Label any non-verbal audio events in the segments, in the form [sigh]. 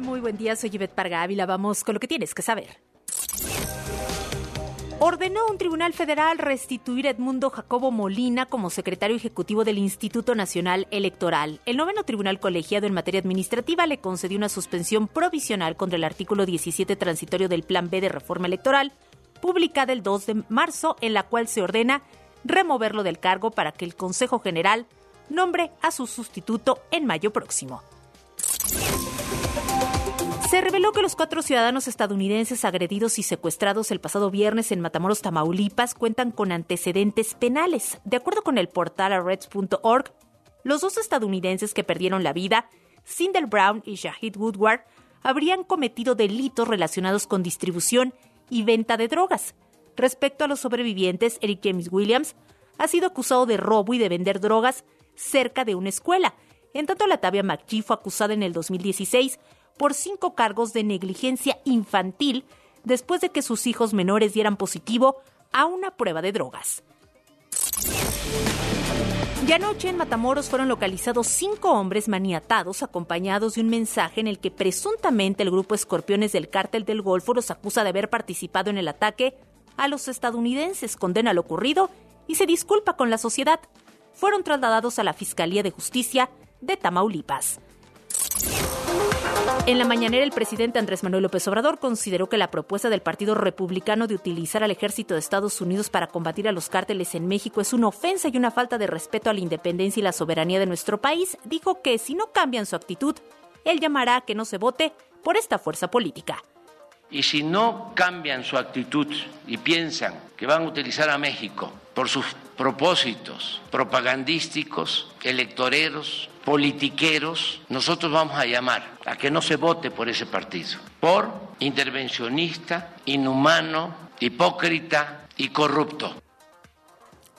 Muy buen día, soy Yvette Parga Ávila. Vamos con lo que tienes que saber. Ordenó un tribunal federal restituir a Edmundo Jacobo Molina como secretario ejecutivo del Instituto Nacional Electoral. El noveno tribunal colegiado en materia administrativa le concedió una suspensión provisional contra el artículo 17 transitorio del Plan B de reforma electoral, publicada el 2 de marzo, en la cual se ordena removerlo del cargo para que el Consejo General nombre a su sustituto en mayo próximo. Se reveló que los cuatro ciudadanos estadounidenses agredidos y secuestrados el pasado viernes en Matamoros, Tamaulipas, cuentan con antecedentes penales. De acuerdo con el portal arrest.org, los dos estadounidenses que perdieron la vida, Sindel Brown y Shahid Woodward, habrían cometido delitos relacionados con distribución y venta de drogas. Respecto a los sobrevivientes, Eric James Williams ha sido acusado de robo y de vender drogas cerca de una escuela. En tanto, la Tabia McGee fue acusada en el 2016 por cinco cargos de negligencia infantil después de que sus hijos menores dieran positivo a una prueba de drogas. Y anoche en Matamoros fueron localizados cinco hombres maniatados acompañados de un mensaje en el que presuntamente el grupo Escorpiones del Cártel del Golfo los acusa de haber participado en el ataque a los estadounidenses, condena lo ocurrido y se disculpa con la sociedad. Fueron trasladados a la Fiscalía de Justicia de Tamaulipas. En la mañanera, el presidente Andrés Manuel López Obrador consideró que la propuesta del Partido Republicano de utilizar al ejército de Estados Unidos para combatir a los cárteles en México es una ofensa y una falta de respeto a la independencia y la soberanía de nuestro país. Dijo que si no cambian su actitud, él llamará a que no se vote por esta fuerza política. Y si no cambian su actitud y piensan que van a utilizar a México por sus propósitos propagandísticos, electoreros, politiqueros, nosotros vamos a llamar a que no se vote por ese partido, por intervencionista, inhumano, hipócrita y corrupto.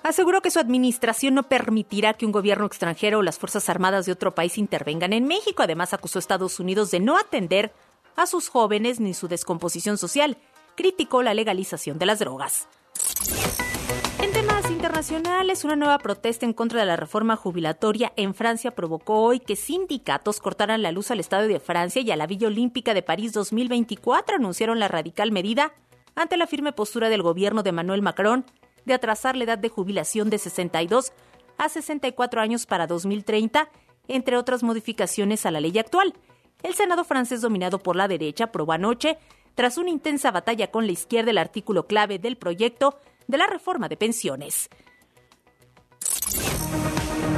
Aseguró que su administración no permitirá que un gobierno extranjero o las Fuerzas Armadas de otro país intervengan en México. Además, acusó a Estados Unidos de no atender a sus jóvenes ni su descomposición social. Criticó la legalización de las drogas internacionales, una nueva protesta en contra de la reforma jubilatoria en Francia provocó hoy que sindicatos cortaran la luz al Estadio de Francia y a la Villa Olímpica de París 2024, anunciaron la radical medida ante la firme postura del gobierno de Manuel Macron de atrasar la edad de jubilación de 62 a 64 años para 2030, entre otras modificaciones a la ley actual. El Senado francés dominado por la derecha aprobó anoche, tras una intensa batalla con la izquierda, el artículo clave del proyecto de la reforma de pensiones.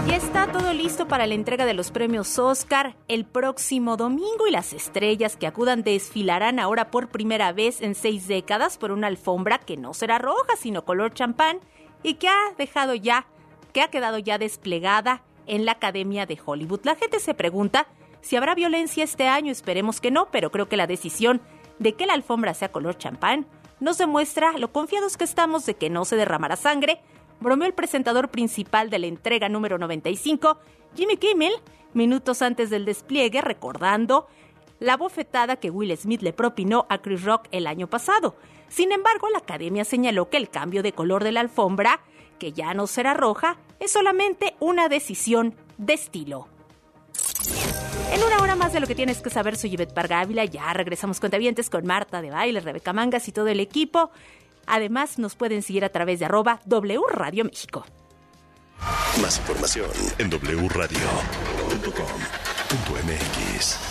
Ya está todo listo para la entrega de los premios Oscar el próximo domingo y las estrellas que acudan desfilarán ahora por primera vez en seis décadas por una alfombra que no será roja sino color champán y que ha dejado ya, que ha quedado ya desplegada en la Academia de Hollywood. La gente se pregunta si habrá violencia este año, esperemos que no, pero creo que la decisión de que la alfombra sea color champán nos demuestra lo confiados que estamos de que no se derramará sangre, bromeó el presentador principal de la entrega número 95, Jimmy Kimmel, minutos antes del despliegue, recordando la bofetada que Will Smith le propinó a Chris Rock el año pasado. Sin embargo, la academia señaló que el cambio de color de la alfombra, que ya no será roja, es solamente una decisión de estilo. En una hora más de lo que tienes que saber, soy Yvette Parga Ya regresamos con Tavientes con Marta de Baile, Rebeca Mangas y todo el equipo. Además, nos pueden seguir a través de arroba W Radio México. Más información en wradio.com.mx.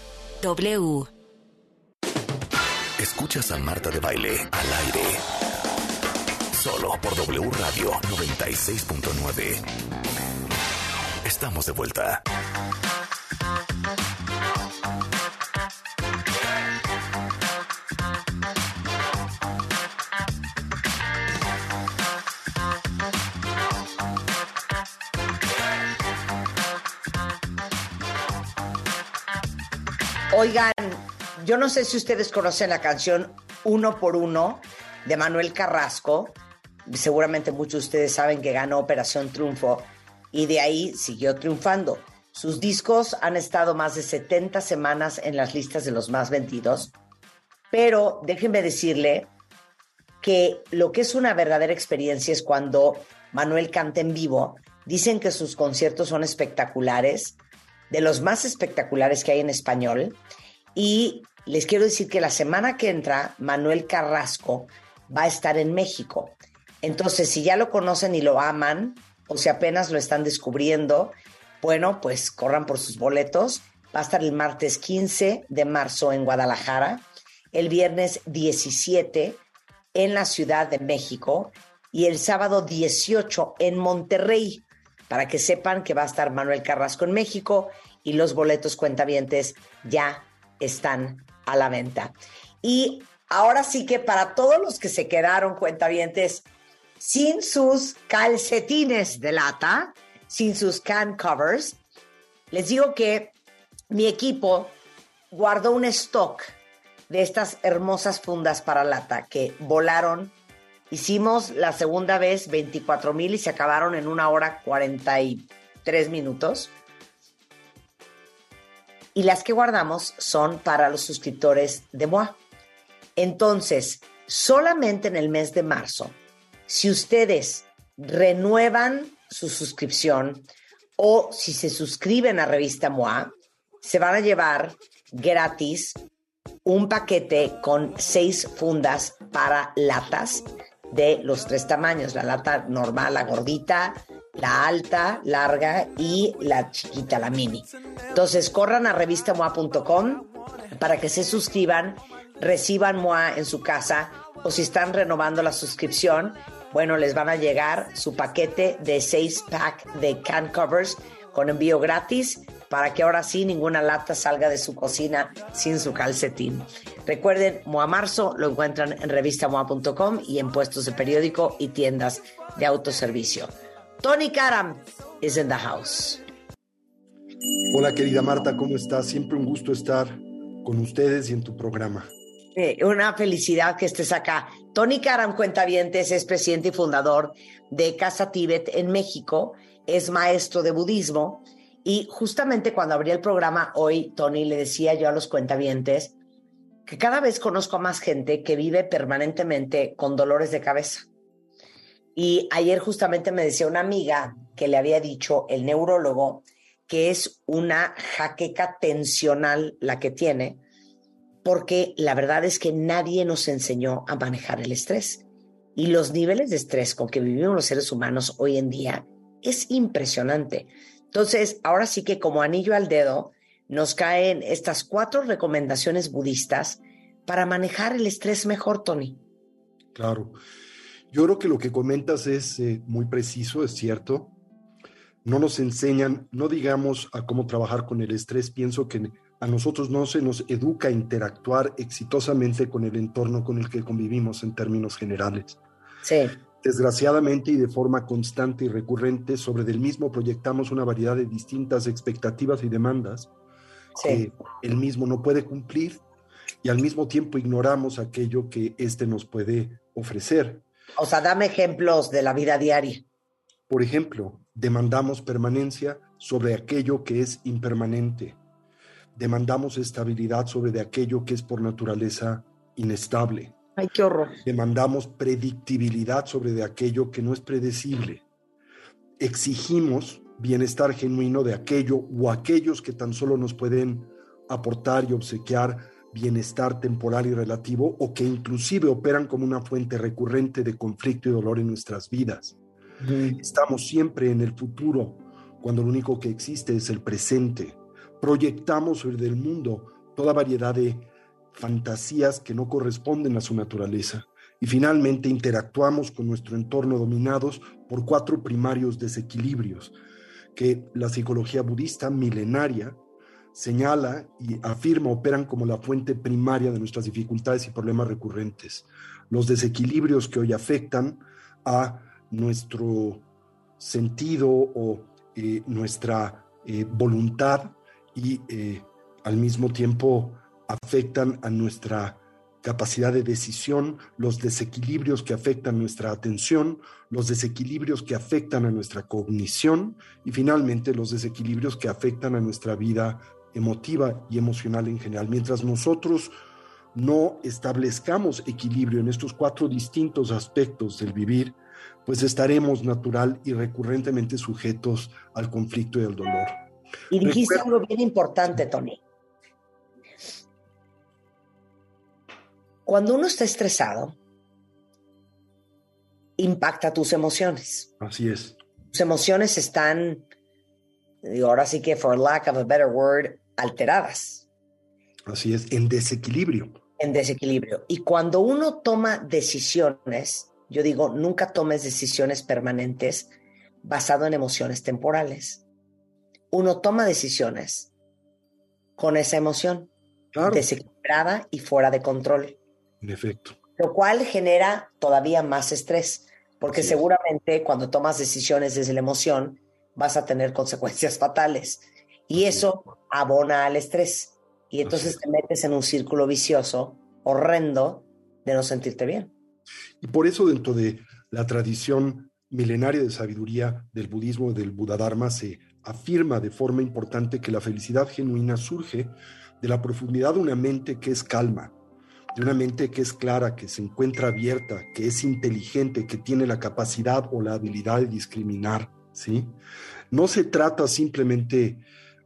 W. Escuchas a Marta de Baile al aire. Solo por W Radio 96.9. Estamos de vuelta. Oigan, yo no sé si ustedes conocen la canción Uno por Uno de Manuel Carrasco. Seguramente muchos de ustedes saben que ganó Operación Triunfo y de ahí siguió triunfando. Sus discos han estado más de 70 semanas en las listas de los más vendidos, pero déjenme decirle que lo que es una verdadera experiencia es cuando Manuel canta en vivo. Dicen que sus conciertos son espectaculares, de los más espectaculares que hay en español. Y les quiero decir que la semana que entra, Manuel Carrasco va a estar en México. Entonces, si ya lo conocen y lo aman, o si apenas lo están descubriendo, bueno, pues corran por sus boletos. Va a estar el martes 15 de marzo en Guadalajara, el viernes 17 en la Ciudad de México y el sábado 18 en Monterrey, para que sepan que va a estar Manuel Carrasco en México y los boletos cuentavientes ya están a la venta. Y ahora sí que para todos los que se quedaron cuentavientes sin sus calcetines de lata, sin sus can covers, les digo que mi equipo guardó un stock de estas hermosas fundas para lata que volaron. Hicimos la segunda vez 24 mil y se acabaron en una hora 43 minutos. Y las que guardamos son para los suscriptores de MOA. Entonces, solamente en el mes de marzo, si ustedes renuevan su suscripción o si se suscriben a Revista MOA, se van a llevar gratis un paquete con seis fundas para latas de los tres tamaños, la lata normal, la gordita, la alta, larga y la chiquita, la mini. Entonces, corran a revistamoa.com para que se suscriban, reciban MOA en su casa o si están renovando la suscripción, bueno, les van a llegar su paquete de seis pack de can covers con envío gratis para que ahora sí ninguna lata salga de su cocina sin su calcetín. Recuerden, Moa Marzo lo encuentran en revistamoa.com y en puestos de periódico y tiendas de autoservicio. Tony Karam is in the house. Hola querida Marta, ¿cómo estás? Siempre un gusto estar con ustedes y en tu programa. Eh, una felicidad que estés acá. Tony Karam Cuentavientes es presidente y fundador de Casa Tíbet en México, es maestro de budismo y justamente cuando abrí el programa hoy, Tony, le decía yo a los cuentavientes que cada vez conozco a más gente que vive permanentemente con dolores de cabeza. Y ayer justamente me decía una amiga que le había dicho el neurólogo que es una jaqueca tensional la que tiene, porque la verdad es que nadie nos enseñó a manejar el estrés. Y los niveles de estrés con que vivimos los seres humanos hoy en día es impresionante. Entonces, ahora sí que como anillo al dedo, nos caen estas cuatro recomendaciones budistas para manejar el estrés mejor, Tony. Claro. Yo creo que lo que comentas es eh, muy preciso, es cierto. No nos enseñan, no digamos a cómo trabajar con el estrés. Pienso que a nosotros no se nos educa a interactuar exitosamente con el entorno con el que convivimos en términos generales. Sí desgraciadamente y de forma constante y recurrente, sobre del mismo proyectamos una variedad de distintas expectativas y demandas que el mismo no puede cumplir y al mismo tiempo ignoramos aquello que éste nos puede ofrecer. O sea, dame ejemplos de la vida diaria. Por ejemplo, demandamos permanencia sobre aquello que es impermanente. Demandamos estabilidad sobre de aquello que es por naturaleza inestable Ay, qué horror. Demandamos predictibilidad sobre de aquello que no es predecible. Exigimos bienestar genuino de aquello o aquellos que tan solo nos pueden aportar y obsequiar bienestar temporal y relativo o que inclusive operan como una fuente recurrente de conflicto y dolor en nuestras vidas. Estamos siempre en el futuro cuando lo único que existe es el presente. Proyectamos sobre el mundo toda variedad de fantasías que no corresponden a su naturaleza. Y finalmente interactuamos con nuestro entorno dominados por cuatro primarios desequilibrios que la psicología budista milenaria señala y afirma operan como la fuente primaria de nuestras dificultades y problemas recurrentes. Los desequilibrios que hoy afectan a nuestro sentido o eh, nuestra eh, voluntad y eh, al mismo tiempo afectan a nuestra capacidad de decisión, los desequilibrios que afectan nuestra atención, los desequilibrios que afectan a nuestra cognición y finalmente los desequilibrios que afectan a nuestra vida emotiva y emocional en general. Mientras nosotros no establezcamos equilibrio en estos cuatro distintos aspectos del vivir, pues estaremos natural y recurrentemente sujetos al conflicto y al dolor. Y dijiste algo bien importante, Tony. Cuando uno está estresado, impacta tus emociones. Así es. Tus emociones están, digo, ahora sí que, for lack of a better word, alteradas. Así es, en desequilibrio. En desequilibrio. Y cuando uno toma decisiones, yo digo, nunca tomes decisiones permanentes basado en emociones temporales. Uno toma decisiones con esa emoción desequilibrada y fuera de control. En efecto. Lo cual genera todavía más estrés, porque seguramente cuando tomas decisiones desde la emoción vas a tener consecuencias fatales. Y eso abona al estrés. Y entonces te metes en un círculo vicioso horrendo de no sentirte bien. Y por eso dentro de la tradición milenaria de sabiduría del budismo, del Buddha se afirma de forma importante que la felicidad genuina surge de la profundidad de una mente que es calma, de una mente que es clara, que se encuentra abierta, que es inteligente, que tiene la capacidad o la habilidad de discriminar, ¿sí? No se trata simplemente,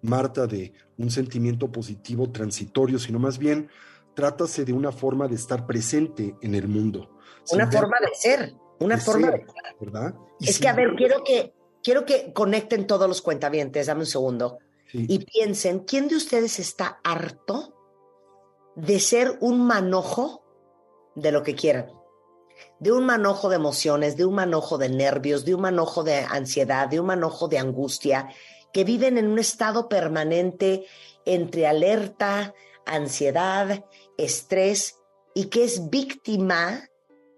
Marta, de un sentimiento positivo transitorio, sino más bien trátase de una forma de estar presente en el mundo. Una forma de ser, una forma de ser. ¿Verdad? es que, a ver, quiero que, quiero que conecten todos los cuentavientes, dame un segundo, y piensen, ¿quién de ustedes está harto de ser un manojo de lo que quieran, de un manojo de emociones, de un manojo de nervios, de un manojo de ansiedad, de un manojo de angustia, que viven en un estado permanente entre alerta, ansiedad, estrés y que es víctima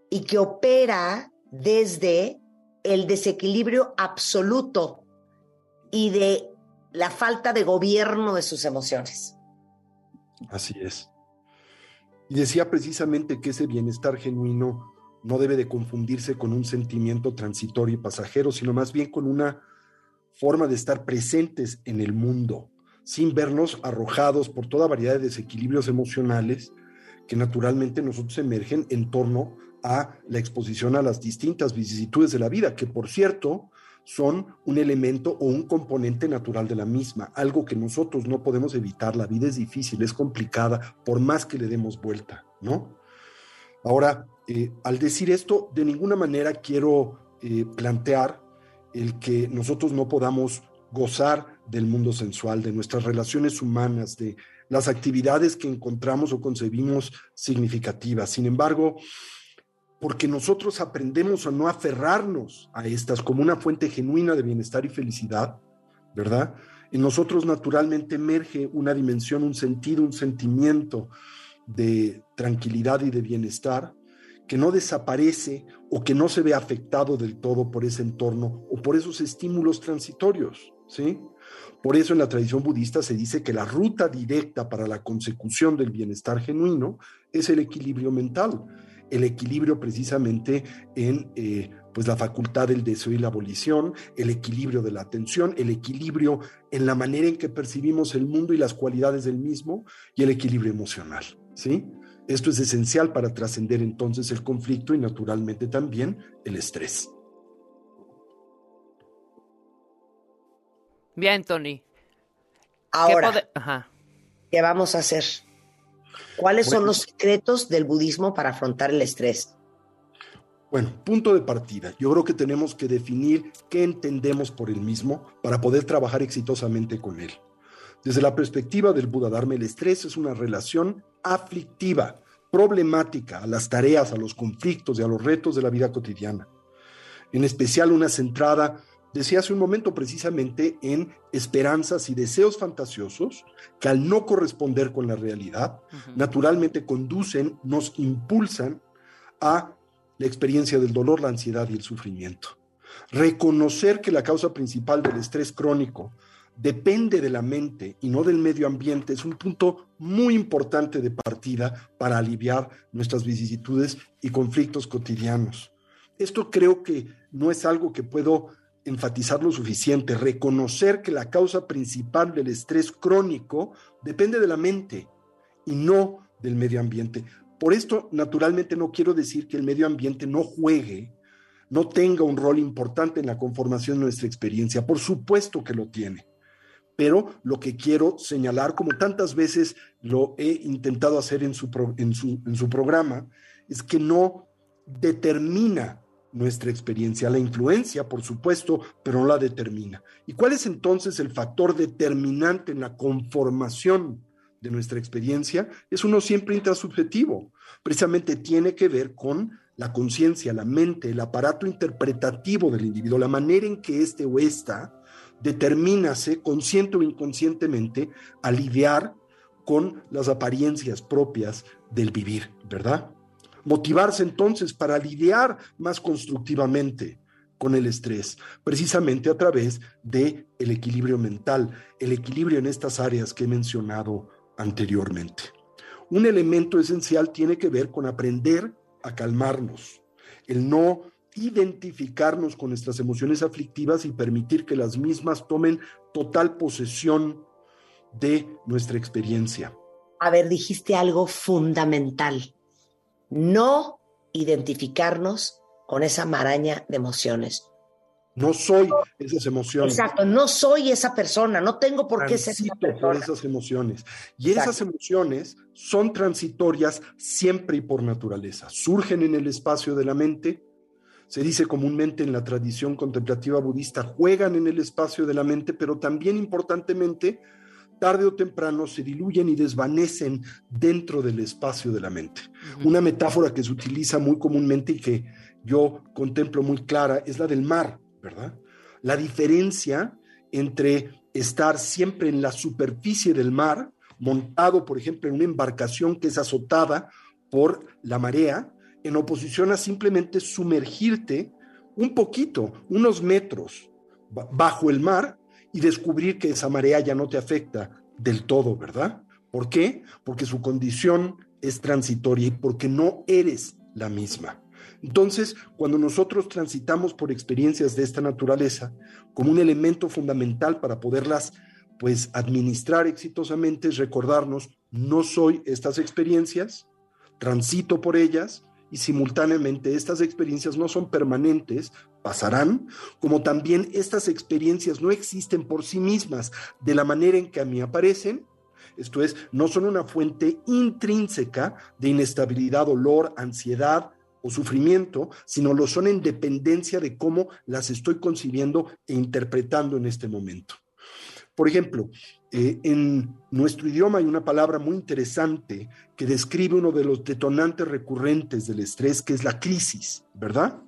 y que opera desde el desequilibrio absoluto y de la falta de gobierno de sus emociones. Así es. Y decía precisamente que ese bienestar genuino no debe de confundirse con un sentimiento transitorio y pasajero, sino más bien con una forma de estar presentes en el mundo, sin vernos arrojados por toda variedad de desequilibrios emocionales que naturalmente nosotros emergen en torno a la exposición a las distintas vicisitudes de la vida, que por cierto son un elemento o un componente natural de la misma, algo que nosotros no podemos evitar. La vida es difícil, es complicada, por más que le demos vuelta, ¿no? Ahora, eh, al decir esto, de ninguna manera quiero eh, plantear el que nosotros no podamos gozar del mundo sensual, de nuestras relaciones humanas, de las actividades que encontramos o concebimos significativas. Sin embargo, porque nosotros aprendemos a no aferrarnos a estas como una fuente genuina de bienestar y felicidad, ¿verdad? En nosotros naturalmente emerge una dimensión, un sentido, un sentimiento de tranquilidad y de bienestar que no desaparece o que no se ve afectado del todo por ese entorno o por esos estímulos transitorios, ¿sí? Por eso en la tradición budista se dice que la ruta directa para la consecución del bienestar genuino es el equilibrio mental el equilibrio precisamente en eh, pues la facultad del deseo y la abolición, el equilibrio de la atención, el equilibrio en la manera en que percibimos el mundo y las cualidades del mismo y el equilibrio emocional, ¿sí? Esto es esencial para trascender entonces el conflicto y naturalmente también el estrés. Bien, Tony. Ahora, ¿qué vamos a hacer? ¿Cuáles son los secretos del budismo para afrontar el estrés? Bueno, punto de partida. Yo creo que tenemos que definir qué entendemos por el mismo para poder trabajar exitosamente con él. Desde la perspectiva del Buda Dharma, el estrés es una relación aflictiva, problemática a las tareas, a los conflictos y a los retos de la vida cotidiana. En especial una centrada decía hace un momento precisamente en esperanzas y deseos fantasiosos que al no corresponder con la realidad, naturalmente conducen, nos impulsan a la experiencia del dolor, la ansiedad y el sufrimiento. Reconocer que la causa principal del estrés crónico depende de la mente y no del medio ambiente es un punto muy importante de partida para aliviar nuestras vicisitudes y conflictos cotidianos. Esto creo que no es algo que puedo enfatizar lo suficiente, reconocer que la causa principal del estrés crónico depende de la mente y no del medio ambiente. Por esto, naturalmente, no quiero decir que el medio ambiente no juegue, no tenga un rol importante en la conformación de nuestra experiencia. Por supuesto que lo tiene. Pero lo que quiero señalar, como tantas veces lo he intentado hacer en su, en su, en su programa, es que no determina nuestra experiencia. La influencia, por supuesto, pero no la determina. ¿Y cuál es entonces el factor determinante en la conformación de nuestra experiencia? Es uno siempre intrasubjetivo. Precisamente tiene que ver con la conciencia, la mente, el aparato interpretativo del individuo, la manera en que éste o ésta determinase, consciente o inconscientemente, a lidiar con las apariencias propias del vivir, ¿verdad? Motivarse entonces para lidiar más constructivamente con el estrés, precisamente a través de el equilibrio mental, el equilibrio en estas áreas que he mencionado anteriormente. Un elemento esencial tiene que ver con aprender a calmarnos, el no identificarnos con nuestras emociones aflictivas y permitir que las mismas tomen total posesión de nuestra experiencia. A ver, dijiste algo fundamental no identificarnos con esa maraña de emociones. No soy esas emociones. Exacto, no soy esa persona, no tengo por qué ser esa persona. por esas emociones. Y esas emociones son transitorias siempre y por naturaleza. Surgen en el espacio de la mente, se dice comúnmente en la tradición contemplativa budista, juegan en el espacio de la mente, pero también importantemente tarde o temprano se diluyen y desvanecen dentro del espacio de la mente. Una metáfora que se utiliza muy comúnmente y que yo contemplo muy clara es la del mar, ¿verdad? La diferencia entre estar siempre en la superficie del mar, montado, por ejemplo, en una embarcación que es azotada por la marea, en oposición a simplemente sumergirte un poquito, unos metros bajo el mar y descubrir que esa marea ya no te afecta del todo, ¿verdad? ¿Por qué? Porque su condición es transitoria y porque no eres la misma. Entonces, cuando nosotros transitamos por experiencias de esta naturaleza, como un elemento fundamental para poderlas pues administrar exitosamente es recordarnos, no soy estas experiencias, transito por ellas y simultáneamente estas experiencias no son permanentes, pasarán, como también estas experiencias no existen por sí mismas de la manera en que a mí aparecen, esto es, no son una fuente intrínseca de inestabilidad, dolor, ansiedad o sufrimiento, sino lo son en dependencia de cómo las estoy concibiendo e interpretando en este momento. Por ejemplo, eh, en nuestro idioma hay una palabra muy interesante que describe uno de los detonantes recurrentes del estrés, que es la crisis, ¿verdad?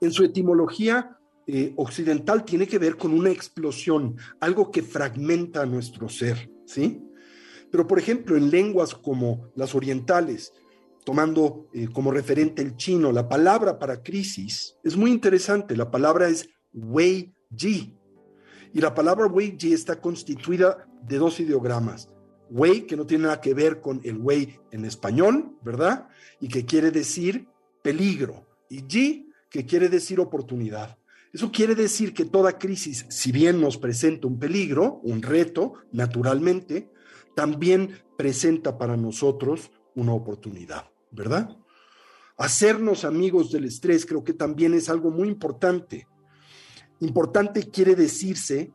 En su etimología eh, occidental tiene que ver con una explosión, algo que fragmenta nuestro ser, ¿sí? Pero, por ejemplo, en lenguas como las orientales, tomando eh, como referente el chino, la palabra para crisis es muy interesante. La palabra es wei ji, y la palabra Wei Ji está constituida de dos ideogramas. Wei, que no tiene nada que ver con el Wei en español, ¿verdad? Y que quiere decir peligro. Y Ji, que quiere decir oportunidad. Eso quiere decir que toda crisis, si bien nos presenta un peligro, un reto, naturalmente, también presenta para nosotros una oportunidad, ¿verdad? Hacernos amigos del estrés creo que también es algo muy importante. Importante quiere decirse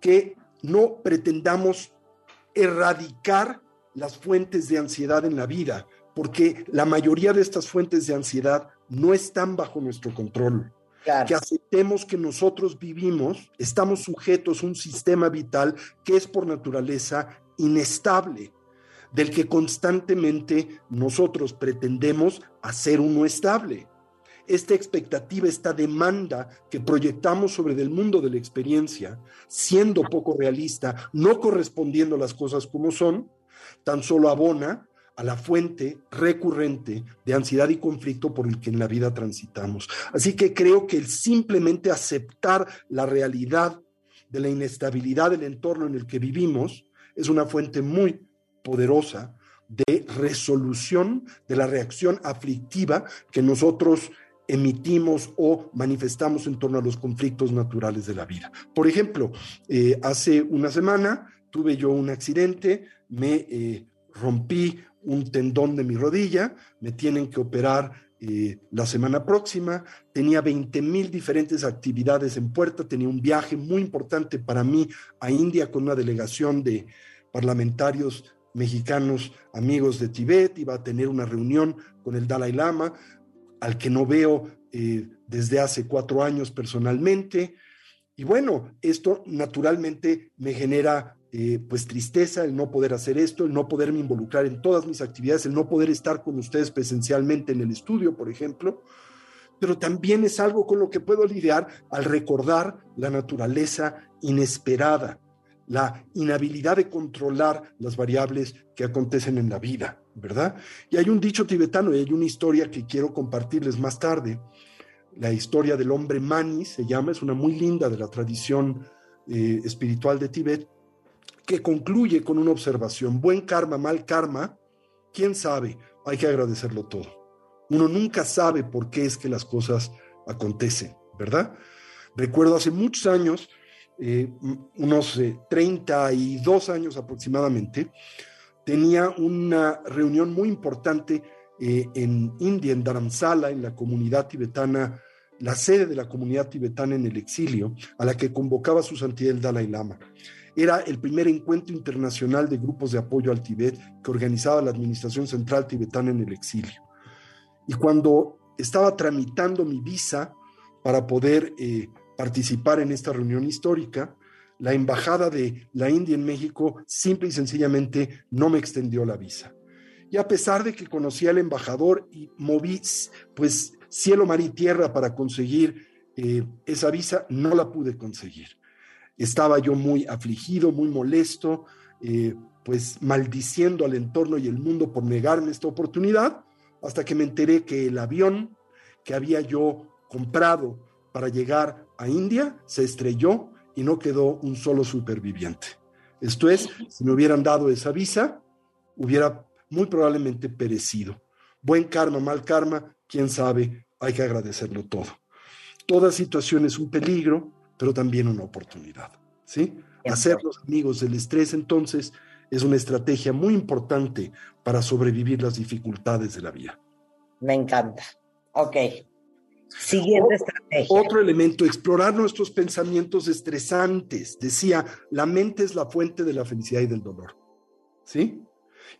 que no pretendamos erradicar las fuentes de ansiedad en la vida, porque la mayoría de estas fuentes de ansiedad no están bajo nuestro control. Que aceptemos que nosotros vivimos, estamos sujetos a un sistema vital que es por naturaleza inestable, del que constantemente nosotros pretendemos hacer uno estable esta expectativa, esta demanda que proyectamos sobre el mundo de la experiencia, siendo poco realista, no correspondiendo a las cosas como son, tan solo abona a la fuente recurrente de ansiedad y conflicto por el que en la vida transitamos. Así que creo que el simplemente aceptar la realidad de la inestabilidad del entorno en el que vivimos, es una fuente muy poderosa de resolución de la reacción aflictiva que nosotros emitimos o manifestamos en torno a los conflictos naturales de la vida. Por ejemplo, eh, hace una semana tuve yo un accidente, me eh, rompí un tendón de mi rodilla, me tienen que operar eh, la semana próxima, tenía 20 mil diferentes actividades en puerta, tenía un viaje muy importante para mí a India con una delegación de parlamentarios mexicanos amigos de Tibet, iba a tener una reunión con el Dalai Lama, al que no veo eh, desde hace cuatro años personalmente. Y bueno, esto naturalmente me genera eh, pues tristeza el no poder hacer esto, el no poderme involucrar en todas mis actividades, el no poder estar con ustedes presencialmente en el estudio, por ejemplo, pero también es algo con lo que puedo lidiar al recordar la naturaleza inesperada, la inhabilidad de controlar las variables que acontecen en la vida. ¿verdad? Y hay un dicho tibetano y hay una historia que quiero compartirles más tarde. La historia del hombre Mani se llama, es una muy linda de la tradición eh, espiritual de Tibet, que concluye con una observación, buen karma, mal karma, quién sabe, hay que agradecerlo todo. Uno nunca sabe por qué es que las cosas acontecen, ¿verdad? Recuerdo hace muchos años, eh, unos 32 eh, años aproximadamente, tenía una reunión muy importante eh, en India, en Dharamsala, en la comunidad tibetana, la sede de la comunidad tibetana en el exilio, a la que convocaba su santidad el Dalai Lama. Era el primer encuentro internacional de grupos de apoyo al Tibet que organizaba la Administración Central Tibetana en el exilio. Y cuando estaba tramitando mi visa para poder eh, participar en esta reunión histórica, la embajada de la India en México simple y sencillamente no me extendió la visa. Y a pesar de que conocía al embajador y moví pues cielo, mar y tierra para conseguir eh, esa visa, no la pude conseguir. Estaba yo muy afligido, muy molesto, eh, pues maldiciendo al entorno y el mundo por negarme esta oportunidad, hasta que me enteré que el avión que había yo comprado para llegar a India se estrelló y no quedó un solo superviviente. Esto es, si me hubieran dado esa visa, hubiera muy probablemente perecido. Buen karma, mal karma, quién sabe, hay que agradecerlo todo. Toda situación es un peligro, pero también una oportunidad. ¿sí? Hacerlos amigos del estrés, entonces, es una estrategia muy importante para sobrevivir las dificultades de la vida. Me encanta. Ok. Siguiente estrategia. Otro elemento, explorar nuestros pensamientos estresantes. Decía, la mente es la fuente de la felicidad y del dolor. ¿Sí?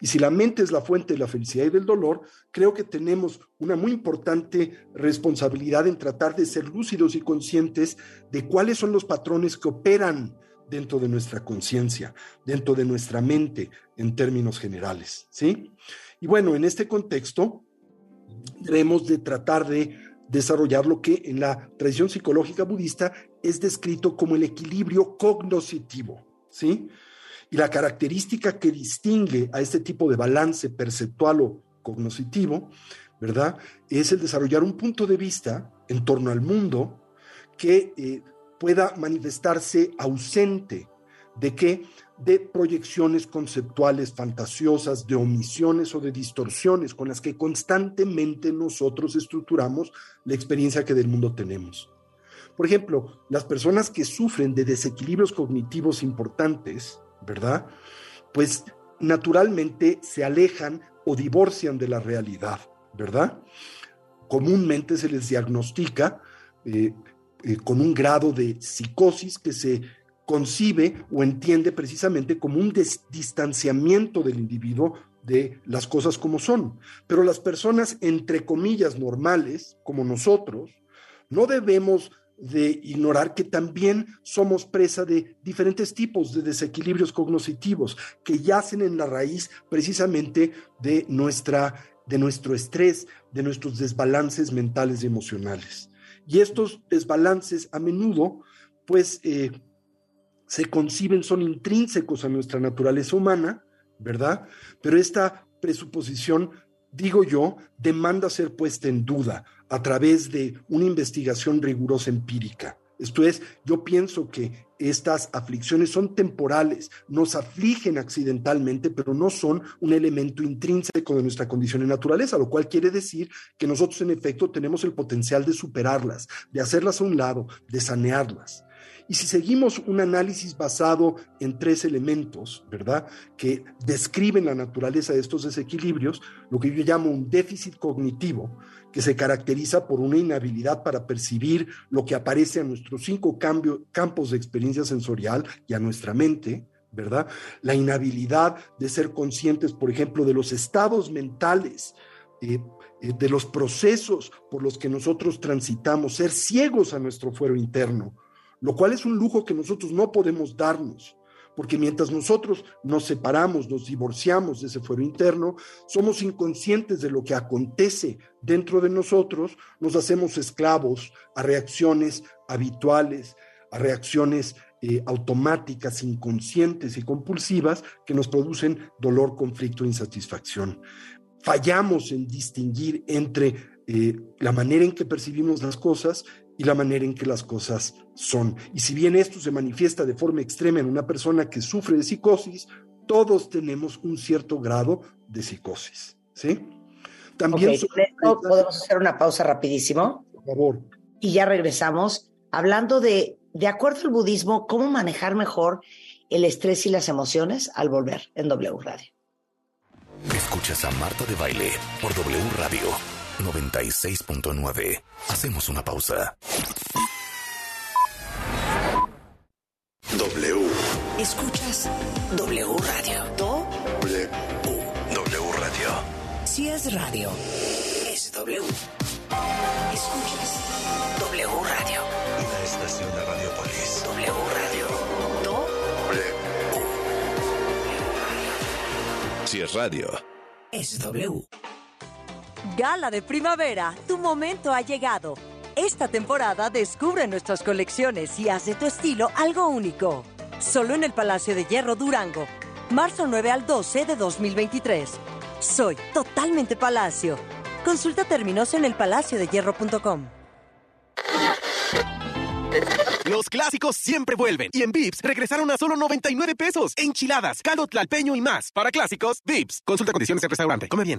Y si la mente es la fuente de la felicidad y del dolor, creo que tenemos una muy importante responsabilidad en tratar de ser lúcidos y conscientes de cuáles son los patrones que operan dentro de nuestra conciencia, dentro de nuestra mente en términos generales, ¿sí? Y bueno, en este contexto debemos de tratar de desarrollar lo que en la tradición psicológica budista es descrito como el equilibrio cognoscitivo, ¿sí? Y la característica que distingue a este tipo de balance perceptual o cognoscitivo, ¿verdad? Es el desarrollar un punto de vista en torno al mundo que eh, pueda manifestarse ausente de que de proyecciones conceptuales fantasiosas, de omisiones o de distorsiones con las que constantemente nosotros estructuramos la experiencia que del mundo tenemos. Por ejemplo, las personas que sufren de desequilibrios cognitivos importantes, ¿verdad? Pues naturalmente se alejan o divorcian de la realidad, ¿verdad? Comúnmente se les diagnostica eh, eh, con un grado de psicosis que se concibe o entiende precisamente como un distanciamiento del individuo de las cosas como son. Pero las personas, entre comillas, normales, como nosotros, no debemos de ignorar que también somos presa de diferentes tipos de desequilibrios cognitivos que yacen en la raíz precisamente de, nuestra, de nuestro estrés, de nuestros desbalances mentales y emocionales. Y estos desbalances a menudo, pues, eh, se conciben, son intrínsecos a nuestra naturaleza humana, ¿verdad? Pero esta presuposición, digo yo, demanda ser puesta en duda a través de una investigación rigurosa empírica. Esto es, yo pienso que estas aflicciones son temporales, nos afligen accidentalmente, pero no son un elemento intrínseco de nuestra condición de naturaleza, lo cual quiere decir que nosotros en efecto tenemos el potencial de superarlas, de hacerlas a un lado, de sanearlas. Y si seguimos un análisis basado en tres elementos, ¿verdad? Que describen la naturaleza de estos desequilibrios, lo que yo llamo un déficit cognitivo, que se caracteriza por una inhabilidad para percibir lo que aparece a nuestros cinco campos de experiencia sensorial y a nuestra mente, ¿verdad? La inhabilidad de ser conscientes, por ejemplo, de los estados mentales, eh, eh, de los procesos por los que nosotros transitamos, ser ciegos a nuestro fuero interno, lo cual es un lujo que nosotros no podemos darnos, porque mientras nosotros nos separamos, nos divorciamos de ese fuero interno, somos inconscientes de lo que acontece dentro de nosotros, nos hacemos esclavos a reacciones habituales, a reacciones eh, automáticas, inconscientes y compulsivas que nos producen dolor, conflicto e insatisfacción. Fallamos en distinguir entre eh, la manera en que percibimos las cosas y la manera en que las cosas son. Y si bien esto se manifiesta de forma extrema en una persona que sufre de psicosis, todos tenemos un cierto grado de psicosis. ¿sí? También podemos hacer una pausa rapidísimo. Por favor. Y ya regresamos hablando de, de acuerdo al budismo, cómo manejar mejor el estrés y las emociones al volver en W Radio. Escuchas a Marta de Baile por W Radio 96.9. Hacemos una pausa. W. Escuchas W Radio. W. W Radio. Si es radio, es W. Escuchas W Radio. Una estación de Radiopolis. W Radio. W. Si es radio, es W. Gala de primavera, tu momento ha llegado. Esta temporada descubre nuestras colecciones y haz de tu estilo algo único. Solo en el Palacio de Hierro Durango. Marzo 9 al 12 de 2023. Soy totalmente Palacio. Consulta términos en elpalaciodehierro.com. Los clásicos siempre vuelven. Y en Vips regresaron a solo 99 pesos. Enchiladas, caldo tlalpeño y más. Para clásicos, Vips. Consulta condiciones en restaurante. Come bien.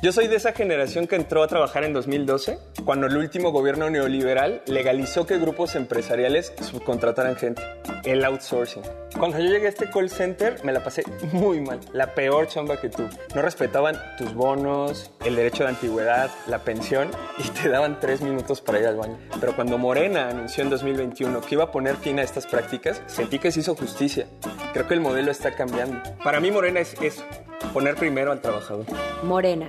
Yo soy de esa generación que entró a trabajar en 2012, cuando el último gobierno neoliberal legalizó que grupos empresariales subcontrataran gente. El outsourcing. Cuando yo llegué a este call center, me la pasé muy mal. La peor chamba que tuve. No respetaban tus bonos, el derecho de antigüedad, la pensión y te daban tres minutos para ir al baño. Pero cuando Morena anunció en 2021 que iba a poner fin a estas prácticas, sentí que se hizo justicia. Creo que el modelo está cambiando. Para mí Morena es eso, poner primero al trabajador. Morena.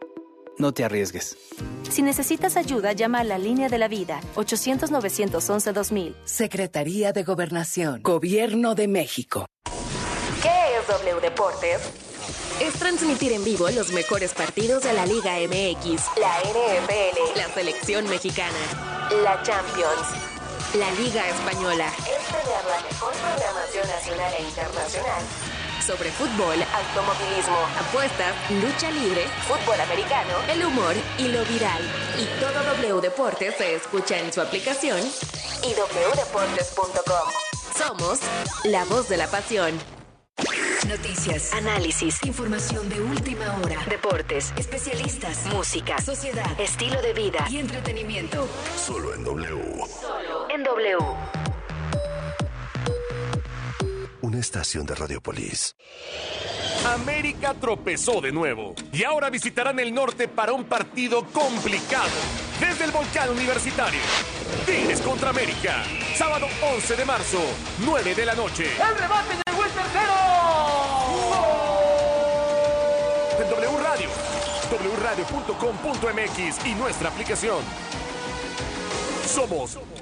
No te arriesgues. Si necesitas ayuda, llama a la línea de la vida 800-911-2000. Secretaría de Gobernación. Gobierno de México. ¿Qué es W Deportes? Es transmitir en vivo los mejores partidos de la Liga MX, la NFL, la selección mexicana, la Champions, la Liga Española. Es tener la mejor programación nacional e internacional sobre fútbol, automovilismo, apuestas, lucha libre, fútbol americano, el humor y lo viral. Y todo W Deportes se escucha en su aplicación y wdeportes.com. Somos la voz de la pasión. Noticias, Análisis, información de última hora, deportes, especialistas, música, sociedad, estilo de vida y entretenimiento. Solo en W. Solo en W. Estación de Radiopolis. América tropezó de nuevo y ahora visitarán el norte para un partido complicado. Desde el volcán universitario. Tigres contra América. Sábado 11 de marzo, 9 de la noche. ¡El remate llegó el tercero! En W Radio, wradio.com.mx y nuestra aplicación. Somos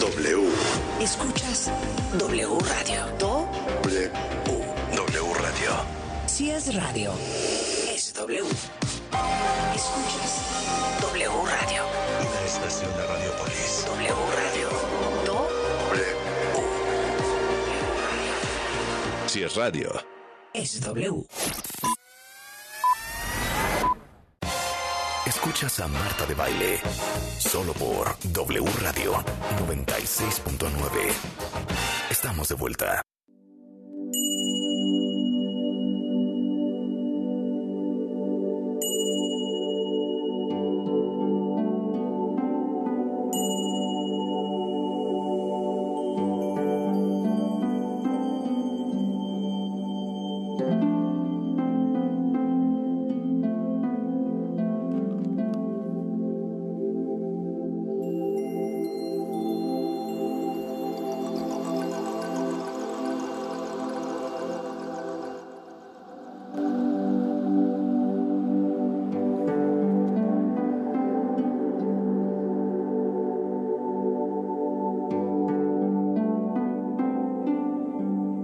W. Escuchas W Radio. Do. W. W Radio. Si es radio, es W. Escuchas W Radio. Una estación de Radiopolis. W Radio. Do. W. Si es radio, es W. Escuchas a Marta de Baile. Solo por W Radio 96.9. Estamos de vuelta.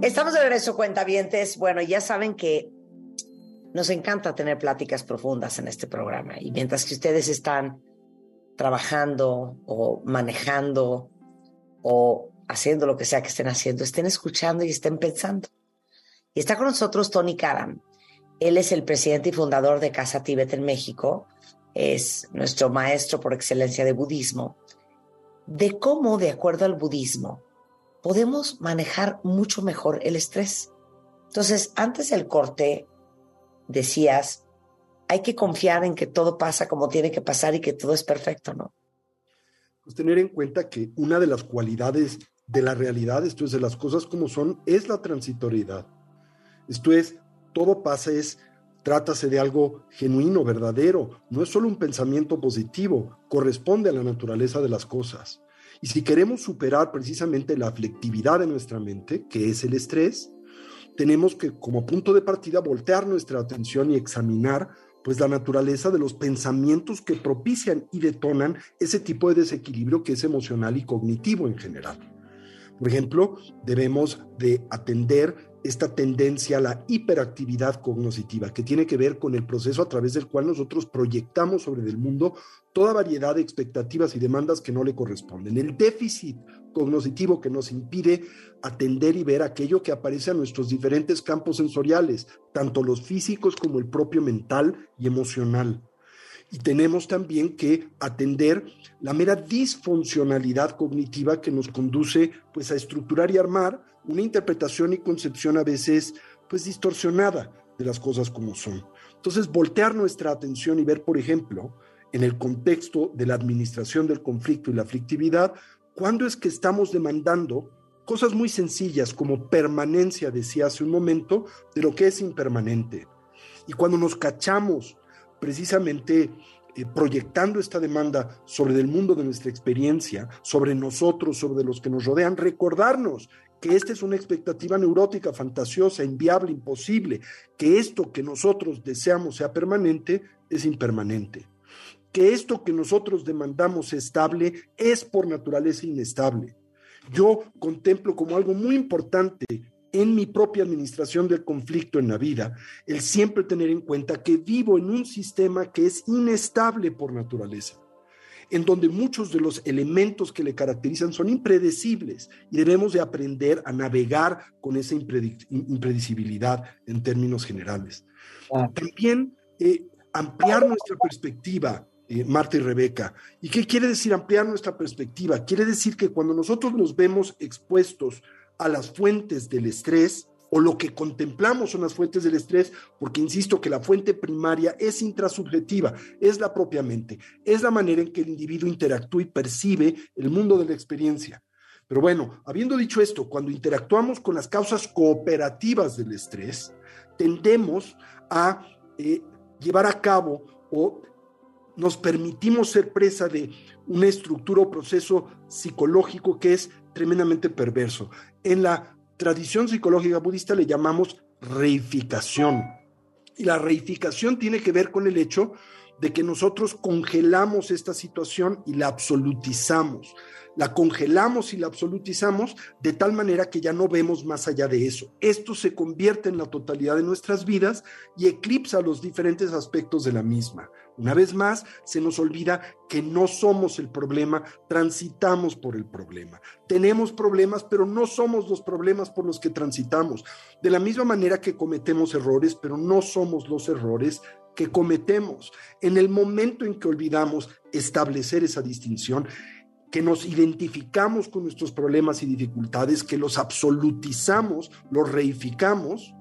Estamos de regreso, cuentavientes. Bueno, ya saben que nos encanta tener pláticas profundas en este programa. Y mientras que ustedes están trabajando o manejando o haciendo lo que sea que estén haciendo, estén escuchando y estén pensando. Y está con nosotros Tony Karam. Él es el presidente y fundador de Casa Tíbet en México. Es nuestro maestro por excelencia de budismo. De cómo, de acuerdo al budismo, podemos manejar mucho mejor el estrés. Entonces, antes del corte, decías, hay que confiar en que todo pasa como tiene que pasar y que todo es perfecto, ¿no? Pues tener en cuenta que una de las cualidades de la realidad, esto es de las cosas como son, es la transitoriedad. Esto es, todo pasa, es, trátase de algo genuino, verdadero, no es solo un pensamiento positivo, corresponde a la naturaleza de las cosas. Y si queremos superar precisamente la aflictividad de nuestra mente, que es el estrés, tenemos que como punto de partida voltear nuestra atención y examinar pues la naturaleza de los pensamientos que propician y detonan ese tipo de desequilibrio que es emocional y cognitivo en general. Por ejemplo, debemos de atender esta tendencia a la hiperactividad cognitiva, que tiene que ver con el proceso a través del cual nosotros proyectamos sobre el mundo toda variedad de expectativas y demandas que no le corresponden. El déficit cognitivo que nos impide atender y ver aquello que aparece a nuestros diferentes campos sensoriales, tanto los físicos como el propio mental y emocional. Y tenemos también que atender la mera disfuncionalidad cognitiva que nos conduce pues a estructurar y armar una interpretación y concepción a veces pues distorsionada de las cosas como son. Entonces, voltear nuestra atención y ver, por ejemplo, en el contexto de la administración del conflicto y la aflictividad, cuándo es que estamos demandando cosas muy sencillas como permanencia, decía hace un momento, de lo que es impermanente. Y cuando nos cachamos precisamente eh, proyectando esta demanda sobre el mundo de nuestra experiencia, sobre nosotros, sobre los que nos rodean, recordarnos que esta es una expectativa neurótica, fantasiosa, inviable, imposible, que esto que nosotros deseamos sea permanente, es impermanente, que esto que nosotros demandamos estable es por naturaleza inestable. Yo contemplo como algo muy importante en mi propia administración del conflicto en la vida, el siempre tener en cuenta que vivo en un sistema que es inestable por naturaleza en donde muchos de los elementos que le caracterizan son impredecibles y debemos de aprender a navegar con esa impredecibilidad en términos generales. También eh, ampliar nuestra perspectiva, eh, Marta y Rebeca. ¿Y qué quiere decir ampliar nuestra perspectiva? Quiere decir que cuando nosotros nos vemos expuestos a las fuentes del estrés, o lo que contemplamos son las fuentes del estrés, porque insisto que la fuente primaria es intrasubjetiva, es la propia mente, es la manera en que el individuo interactúa y percibe el mundo de la experiencia. Pero bueno, habiendo dicho esto, cuando interactuamos con las causas cooperativas del estrés, tendemos a eh, llevar a cabo o nos permitimos ser presa de una estructura o proceso psicológico que es tremendamente perverso. En la tradición psicológica budista le llamamos reificación. Y la reificación tiene que ver con el hecho de que nosotros congelamos esta situación y la absolutizamos. La congelamos y la absolutizamos de tal manera que ya no vemos más allá de eso. Esto se convierte en la totalidad de nuestras vidas y eclipsa los diferentes aspectos de la misma. Una vez más, se nos olvida que no somos el problema, transitamos por el problema. Tenemos problemas, pero no somos los problemas por los que transitamos. De la misma manera que cometemos errores, pero no somos los errores que cometemos. En el momento en que olvidamos establecer esa distinción, que nos identificamos con nuestros problemas y dificultades, que los absolutizamos, los reificamos,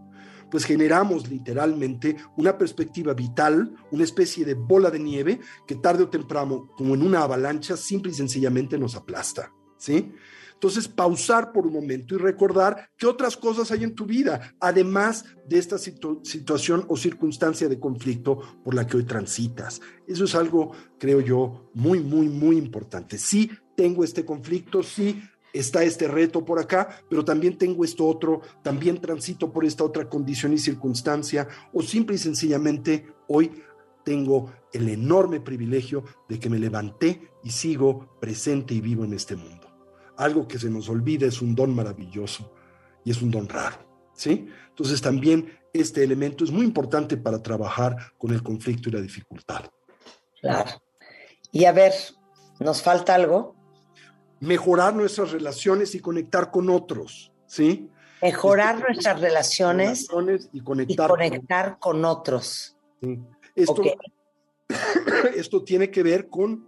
pues generamos literalmente una perspectiva vital, una especie de bola de nieve que tarde o temprano, como en una avalancha, simple y sencillamente nos aplasta, ¿sí? Entonces, pausar por un momento y recordar qué otras cosas hay en tu vida, además de esta situación o circunstancia de conflicto por la que hoy transitas. Eso es algo, creo yo, muy, muy, muy importante. Sí, tengo este conflicto, sí, está este reto por acá, pero también tengo esto otro, también transito por esta otra condición y circunstancia, o simple y sencillamente hoy tengo el enorme privilegio de que me levanté y sigo presente y vivo en este mundo. Algo que se nos olvida es un don maravilloso y es un don raro, ¿sí? Entonces también este elemento es muy importante para trabajar con el conflicto y la dificultad. Claro. Y a ver, ¿nos falta algo? mejorar nuestras relaciones y conectar con otros, ¿sí? Mejorar este, nuestras relaciones, y conectar, con, otros. Esto, [coughs] esto tiene que ver con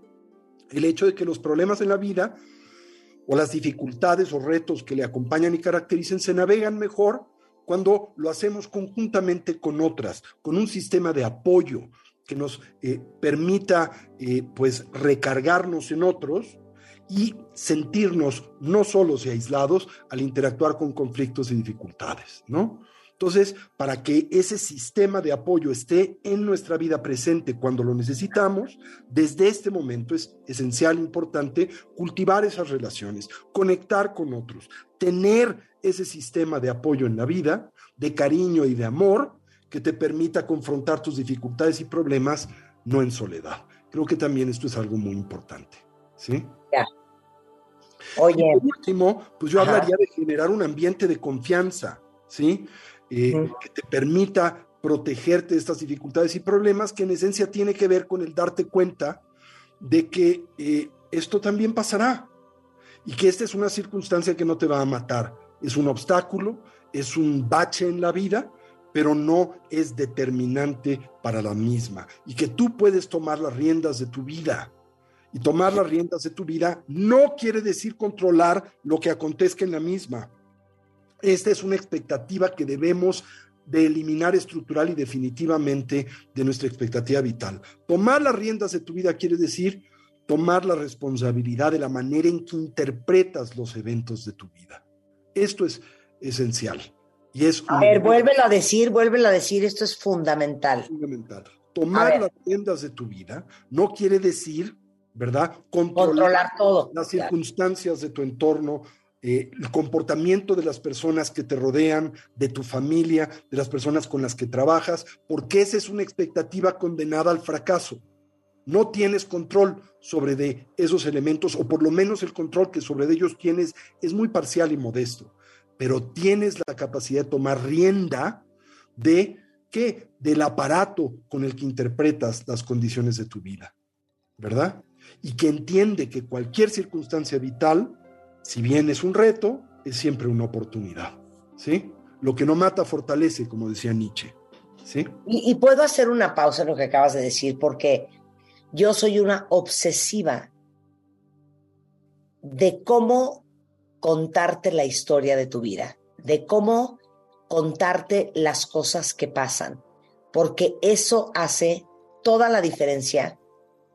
el hecho de que los problemas en la vida o las dificultades o retos que le acompañan y caracterizan se navegan mejor cuando lo hacemos conjuntamente con otras, con un sistema de apoyo que nos eh, permita eh, pues recargarnos en otros y sentirnos no solos y aislados al interactuar con conflictos y dificultades, ¿no? Entonces, para que ese sistema de apoyo esté en nuestra vida presente cuando lo necesitamos, desde este momento es esencial, importante, cultivar esas relaciones, conectar con otros, tener ese sistema de apoyo en la vida, de cariño y de amor, que te permita confrontar tus dificultades y problemas no en soledad. Creo que también esto es algo muy importante, ¿sí? Ya. Oye. por último, pues yo hablaría de generar un ambiente de confianza, ¿sí? Eh, que te permita protegerte de estas dificultades y problemas, que en esencia tiene que ver con el darte cuenta de que eh, esto también pasará y que esta es una circunstancia que no te va a matar. Es un obstáculo, es un bache en la vida, pero no es determinante para la misma y que tú puedes tomar las riendas de tu vida y tomar las riendas de tu vida no quiere decir controlar lo que acontezca en la misma. Esta es una expectativa que debemos de eliminar estructural y definitivamente de nuestra expectativa vital. Tomar las riendas de tu vida quiere decir tomar la responsabilidad de la manera en que interpretas los eventos de tu vida. Esto es esencial. Y es a ver, vuélvelo a decir, vuélvelo a decir, esto es fundamental. Fundamental. Tomar las riendas de tu vida no quiere decir ¿verdad? Controlar, todo. Las circunstancias de tu entorno eh, el comportamiento de las personas que te rodean, de tu familia, de las personas con las que trabajas, porque esa es una expectativa condenada al fracaso. No tienes control sobre de esos elementos, o por lo menos el control que sobre ellos tienes es muy parcial y modesto, pero tienes la capacidad de tomar rienda de qué? Del aparato con el que interpretas las condiciones de tu vida, ¿verdad? Y que entiende que cualquier circunstancia vital si bien es un reto, es siempre una oportunidad, ¿sí? Lo que no mata fortalece, como decía Nietzsche, ¿sí? Y, y, puedo hacer una pausa en lo que acabas de decir, porque yo soy una obsesiva de cómo contarte la historia de tu vida, de cómo contarte las cosas que pasan, porque eso hace toda la diferencia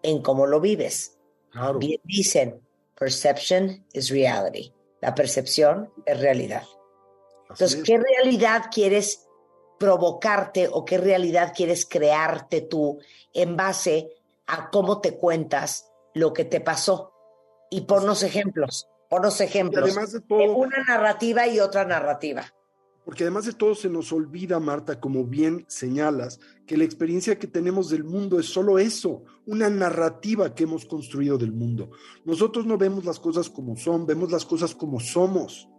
en cómo lo vives. Claro. Bien dicen, Perception is reality. La percepción es realidad. Entonces, ¿qué realidad quieres provocarte o qué realidad quieres crearte tú en base a cómo te cuentas lo que te pasó? Y ponnos ejemplos, ponnos ejemplos. además de todo, una narrativa y otra narrativa. Porque además de todo se nos olvida, Marta, como bien señalas, que la experiencia que tenemos del mundo es solo eso, una narrativa que hemos construido del mundo. Nosotros no vemos las cosas como son, vemos las cosas como somos.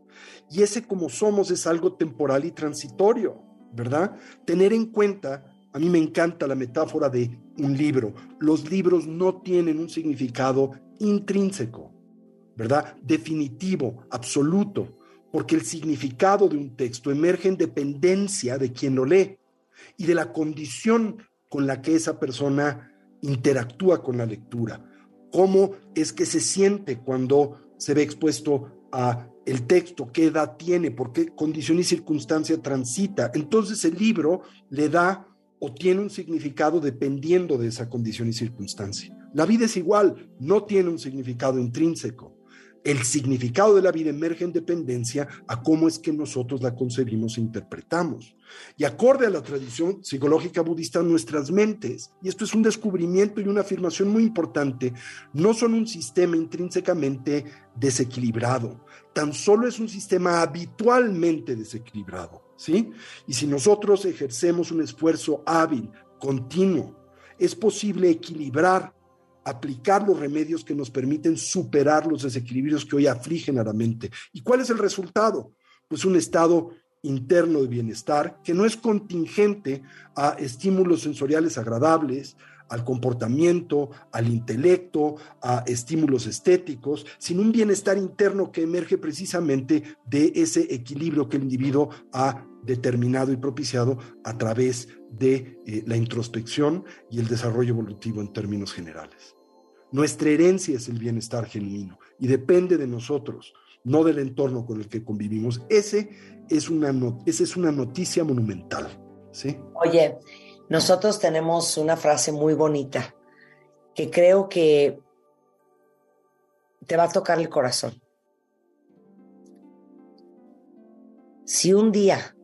Y ese como somos es algo temporal y transitorio, ¿verdad? Tener en cuenta, a mí me encanta la metáfora de un libro. Los libros no tienen un significado intrínseco, ¿verdad? Definitivo, absoluto porque el significado de un texto emerge en dependencia de quien lo lee y de la condición con la que esa persona interactúa con la lectura. Cómo es que se siente cuando se ve expuesto a el texto, qué edad tiene, por qué condición y circunstancia transita. Entonces el libro le da o tiene un significado dependiendo de esa condición y circunstancia. La vida es igual, no tiene un significado intrínseco. El significado de la vida emerge en dependencia a cómo es que nosotros la concebimos e interpretamos. Y acorde a la tradición psicológica budista, nuestras mentes, y esto es un descubrimiento y una afirmación muy importante, no son un sistema intrínsecamente desequilibrado, tan solo es un sistema habitualmente desequilibrado, ¿sí? Y si nosotros ejercemos un esfuerzo hábil, continuo, es posible equilibrar aplicar los remedios que nos permiten superar los desequilibrios que hoy afligen a la mente. ¿Y cuál es el resultado? Pues un estado interno de bienestar que no es contingente a estímulos sensoriales agradables, al comportamiento, al intelecto, a estímulos estéticos, sino un bienestar interno que emerge precisamente de ese equilibrio que el individuo ha determinado y propiciado a través de eh, la introspección y el desarrollo evolutivo en términos generales. Nuestra herencia es el bienestar genuino y depende de nosotros, no del entorno con el que convivimos. Ese es una, esa es una noticia monumental. ¿sí? Oye, nosotros tenemos una frase muy bonita que creo que te va a tocar el corazón. Si un día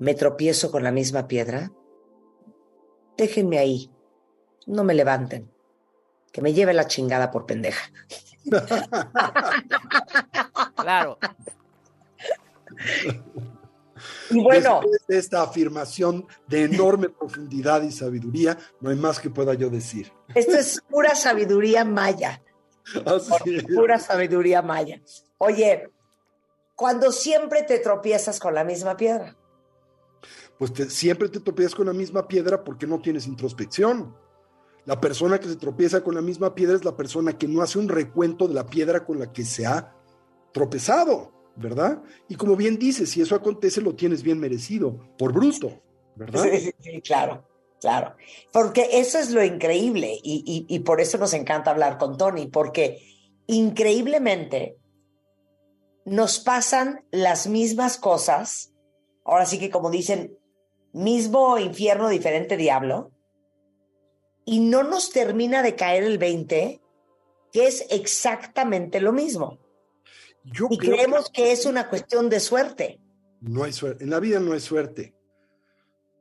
me tropiezo con la misma piedra, déjenme ahí, no me levanten que me lleve la chingada por pendeja. [laughs] claro. Y bueno. Después de esta afirmación de enorme profundidad y sabiduría, no hay más que pueda yo decir. Esto es pura sabiduría maya. Así es. Pura sabiduría maya. Oye, cuando siempre te tropiezas con la misma piedra. Pues te, siempre te tropiezas con la misma piedra porque no tienes introspección. La persona que se tropieza con la misma piedra es la persona que no hace un recuento de la piedra con la que se ha tropezado, ¿verdad? Y como bien dices, si eso acontece, lo tienes bien merecido, por bruto, ¿verdad? Sí, sí, claro, claro. Porque eso es lo increíble y, y, y por eso nos encanta hablar con Tony, porque increíblemente nos pasan las mismas cosas, ahora sí que como dicen, mismo infierno, diferente diablo, y no nos termina de caer el 20, que es exactamente lo mismo. Yo y creo creemos que... que... es una cuestión de suerte. No hay suerte. En la vida no hay suerte.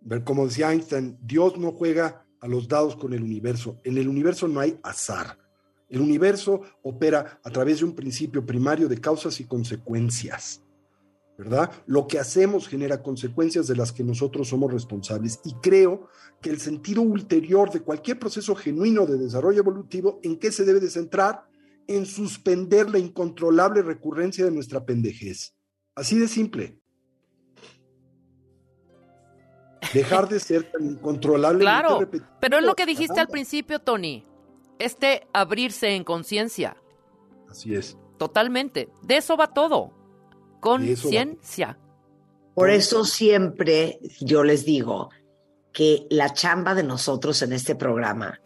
Ver, como decía Einstein, Dios no juega a los dados con el universo. En el universo no hay azar. El universo opera a través de un principio primario de causas y consecuencias. ¿Verdad? Lo que hacemos genera consecuencias de las que nosotros somos responsables y creo que el sentido ulterior de cualquier proceso genuino de desarrollo evolutivo, ¿en qué se debe de centrar? En suspender la incontrolable recurrencia de nuestra pendejez. Así de simple. Dejar de ser tan incontrolable. Claro, pero es lo que dijiste al principio, Tony. Este abrirse en conciencia. Así es. Totalmente. De eso va todo. Conciencia. Por eso siempre yo les digo que la chamba de nosotros en este programa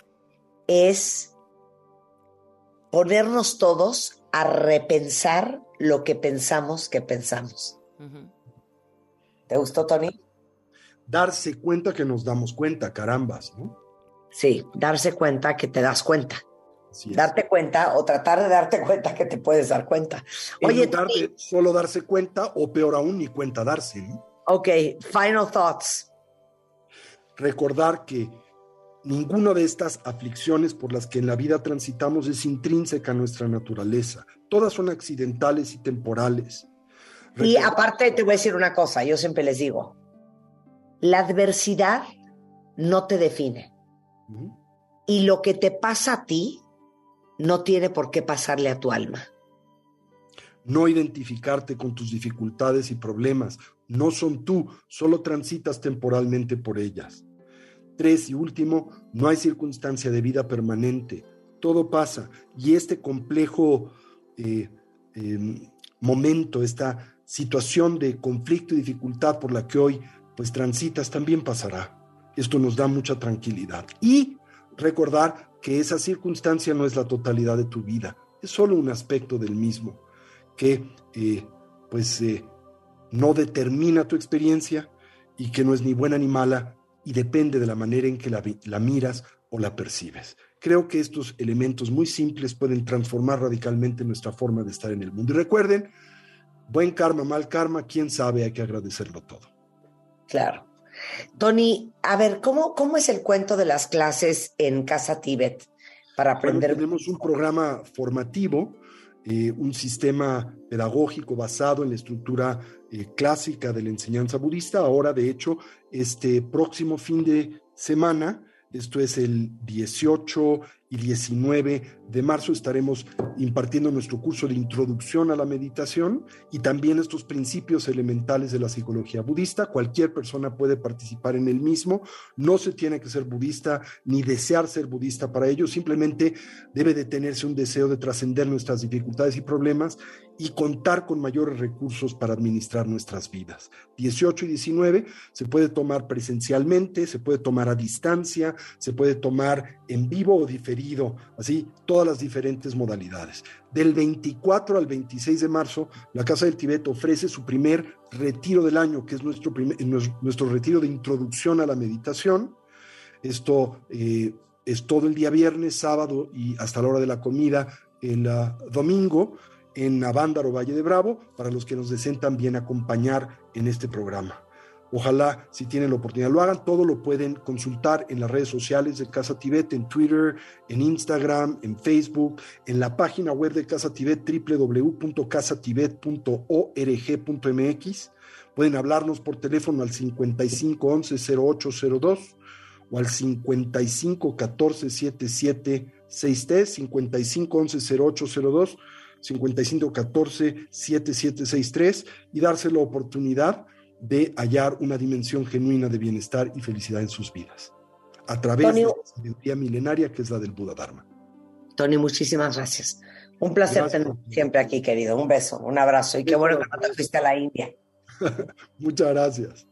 es ponernos todos a repensar lo que pensamos que pensamos. ¿Te gustó, Tony? Darse cuenta que nos damos cuenta, carambas, ¿no? Sí, darse cuenta que te das cuenta. Darte cuenta o tratar de darte cuenta que te puedes dar cuenta. Oye, Tony, solo darse cuenta o peor aún, ni cuenta darse. ¿no? Ok, final thoughts. Recordar que ninguna de estas aflicciones por las que en la vida transitamos es intrínseca a nuestra naturaleza. Todas son accidentales y temporales. y aparte te voy a decir una cosa, yo siempre les digo, la adversidad no te define. Y lo que te pasa a ti no tiene por qué pasarle a tu alma. No identificarte con tus dificultades y problemas. No son tú, solo transitas temporalmente por ellas. Tres y último, no hay circunstancia de vida permanente. Todo pasa y este complejo eh, em, momento, esta situación de conflicto y dificultad por la que hoy pues transitas también pasará. Esto nos da mucha tranquilidad. Y recordar que esa circunstancia no es la totalidad de tu vida, es solo un aspecto del mismo, que eh, pues eh, no determina tu experiencia y que no es ni buena ni mala y depende de la manera en que la, la miras o la percibes. Creo que estos elementos muy simples pueden transformar radicalmente nuestra forma de estar en el mundo. Y recuerden, buen karma, mal karma, quién sabe, hay que agradecerlo todo. Claro. Tony, a ver, ¿cómo, ¿cómo es el cuento de las clases en Casa Tíbet para aprender? tenemos un programa formativo, eh, un sistema pedagógico basado en la estructura eh, clásica de la enseñanza budista. Ahora, de hecho, este próximo fin de semana, esto es el 18 y 19 de marzo estaremos impartiendo nuestro curso de introducción a la meditación y también estos principios elementales de la psicología budista. Cualquier persona puede participar en el mismo. No se tiene que ser budista ni desear ser budista para ello. Simplemente debe de tenerse un deseo de trascender nuestras dificultades y problemas y contar con mayores recursos para administrar nuestras vidas. 18 y 19 se puede tomar presencialmente, se puede tomar a distancia, se puede tomar en vivo o diferido, así todas las diferentes modalidades. Del 24 al 26 de marzo, la Casa del Tibet ofrece su primer retiro del año, que es nuestro, primer, nuestro retiro de introducción a la meditación. Esto eh, es todo el día viernes, sábado y hasta la hora de la comida el domingo en Avándaro, Valle de Bravo, para los que nos deseen también acompañar en este programa. Ojalá, si tienen la oportunidad, lo hagan. Todo lo pueden consultar en las redes sociales de Casa Tibet, en Twitter, en Instagram, en Facebook, en la página web de Casa Tibet, www.casatibet.org.mx. Pueden hablarnos por teléfono al 5511-0802 o al 5514-7763, 5511-0802 5514-7763 y darse la oportunidad de hallar una dimensión genuina de bienestar y felicidad en sus vidas, a través de la sabiduría milenaria que es la del Buda Dharma. Tony, muchísimas gracias. Un placer tenerte siempre aquí, querido. Un beso, un abrazo y qué bueno que no te fuiste a la India. [laughs] Muchas gracias.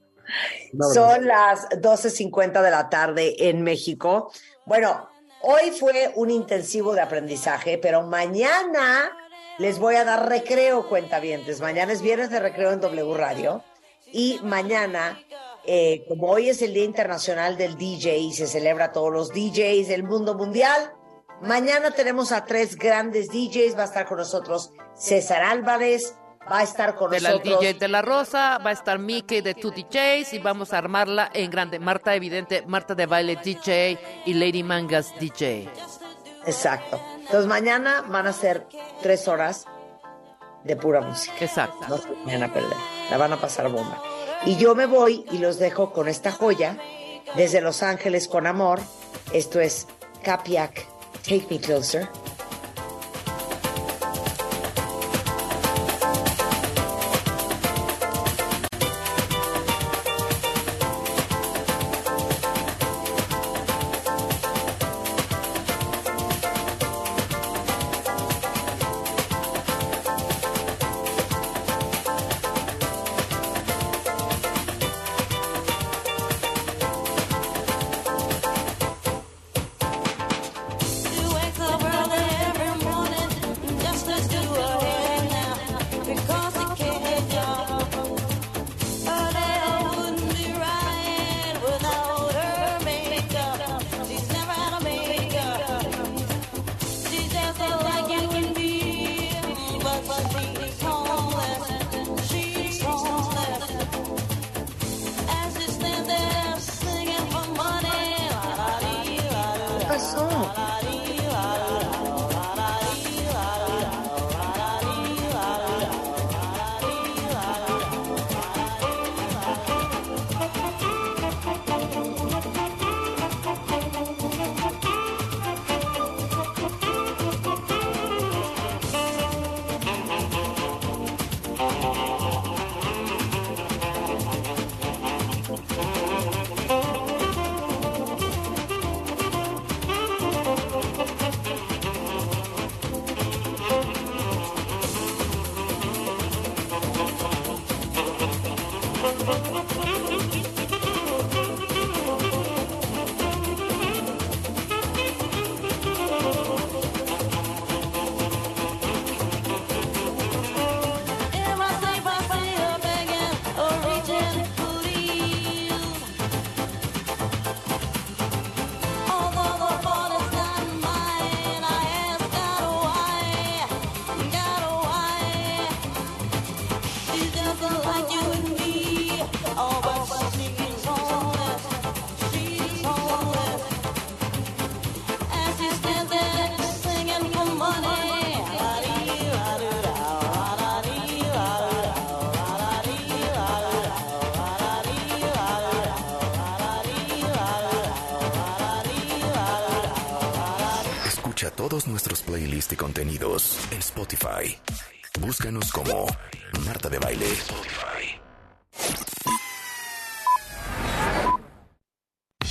Son las 12.50 de la tarde en México. Bueno, hoy fue un intensivo de aprendizaje, pero mañana les voy a dar recreo, cuentavientes. Mañana es viernes de recreo en W Radio. Y mañana, eh, como hoy es el Día Internacional del DJ y se celebra todos los DJs del mundo mundial, mañana tenemos a tres grandes DJs. Va a estar con nosotros César Álvarez, va a estar con de nosotros. La DJ de la Rosa, va a estar Mickey de Two DJs y vamos a armarla en grande. Marta Evidente, Marta de Baile DJ y Lady Mangas DJ. Exacto. Entonces mañana van a ser tres horas de pura música. Exacto. No se vayan a perder. La van a pasar bomba. Y yo me voy y los dejo con esta joya desde Los Ángeles con amor. Esto es Capiac, Take Me Closer. Todos nuestros playlists y contenidos en Spotify. Búscanos como Marta de Baile.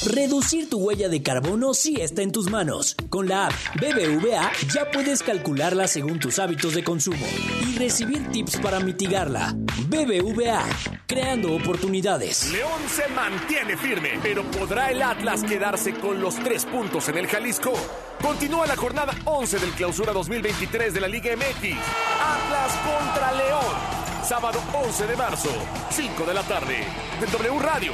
Reducir tu huella de carbono sí está en tus manos. Con la app BBVA ya puedes calcularla según tus hábitos de consumo y recibir tips para mitigarla. BBVA, creando oportunidades. León se mantiene firme, pero ¿podrá el Atlas quedarse con los tres puntos en el Jalisco? Continúa la jornada 11 del clausura 2023 de la Liga MX. Atlas contra León. Sábado 11 de marzo, 5 de la tarde. De W Radio,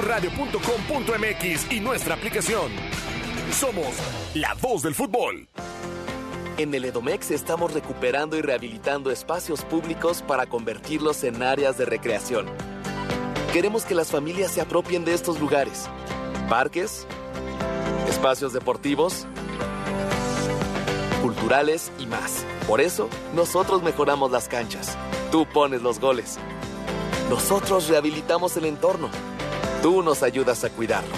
wradio.com.mx y nuestra aplicación. Somos la voz del fútbol. En el Edomex estamos recuperando y rehabilitando espacios públicos para convertirlos en áreas de recreación. Queremos que las familias se apropien de estos lugares. Parques, espacios deportivos, culturales y más. Por eso, nosotros mejoramos las canchas. Tú pones los goles. Nosotros rehabilitamos el entorno. Tú nos ayudas a cuidarlo.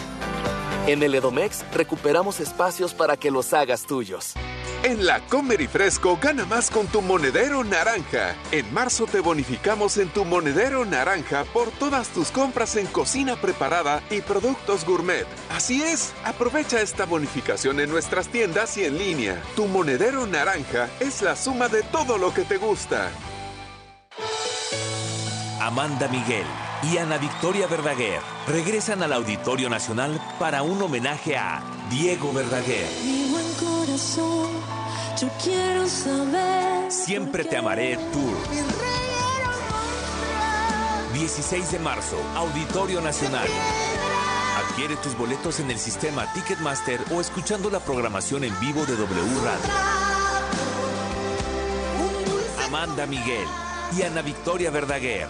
En el Edomex recuperamos espacios para que los hagas tuyos. En la Comer y Fresco gana más con tu monedero naranja. En marzo te bonificamos en tu monedero naranja por todas tus compras en cocina preparada y productos gourmet. Así es, aprovecha esta bonificación en nuestras tiendas y en línea. Tu monedero naranja es la suma de todo lo que te gusta. Amanda Miguel y Ana Victoria Verdaguer regresan al Auditorio Nacional para un homenaje a Diego Verdaguer. Mi buen corazón, yo quiero saber. Siempre te amaré Tour. 16 de marzo, Auditorio Nacional. Adquiere tus boletos en el sistema Ticketmaster o escuchando la programación en vivo de W Radio. Amanda Miguel y Ana Victoria Verdaguer.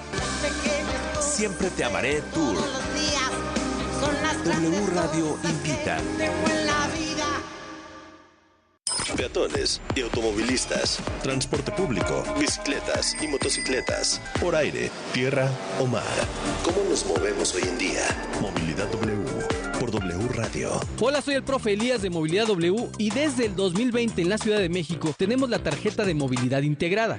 Siempre te amaré Tour. W Radio invita. peatones y automovilistas, transporte público, bicicletas y motocicletas, por aire, tierra o mar. ¿Cómo nos movemos hoy en día? Movilidad W por W Radio. Hola, soy el profe Elías de Movilidad W y desde el 2020 en la Ciudad de México tenemos la tarjeta de movilidad integrada.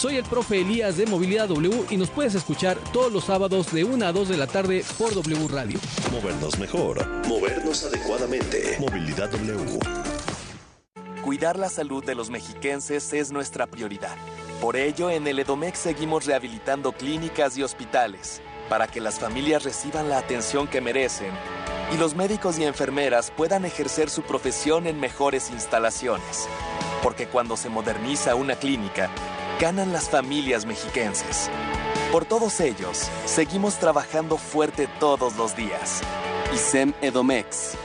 Soy el profe Elías de Movilidad W y nos puedes escuchar todos los sábados de 1 a 2 de la tarde por W Radio. Movernos mejor, movernos adecuadamente. Movilidad W. Cuidar la salud de los mexiquenses es nuestra prioridad. Por ello, en el Edomex seguimos rehabilitando clínicas y hospitales para que las familias reciban la atención que merecen y los médicos y enfermeras puedan ejercer su profesión en mejores instalaciones. Porque cuando se moderniza una clínica, ganan las familias mexiquenses. Por todos ellos, seguimos trabajando fuerte todos los días. ISEM Edomex.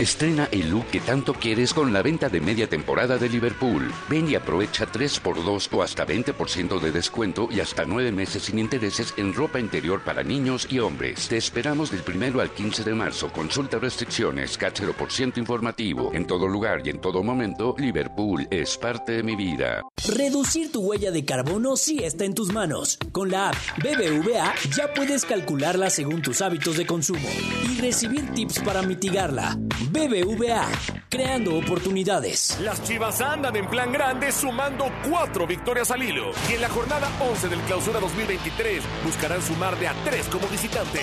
Estrena el look que tanto quieres con la venta de media temporada de Liverpool. Ven y aprovecha 3x2 o hasta 20% de descuento y hasta 9 meses sin intereses en ropa interior para niños y hombres. Te esperamos del primero al 15 de marzo. Consulta restricciones, por ciento informativo. En todo lugar y en todo momento, Liverpool es parte de mi vida. Reducir tu huella de carbono sí está en tus manos. Con la app BBVA ya puedes calcularla según tus hábitos de consumo y recibir tips para mitigarla. BBVA, creando oportunidades. Las Chivas andan en plan grande sumando cuatro victorias al hilo. Y en la jornada 11 del Clausura 2023 buscarán sumar de a tres como visitante.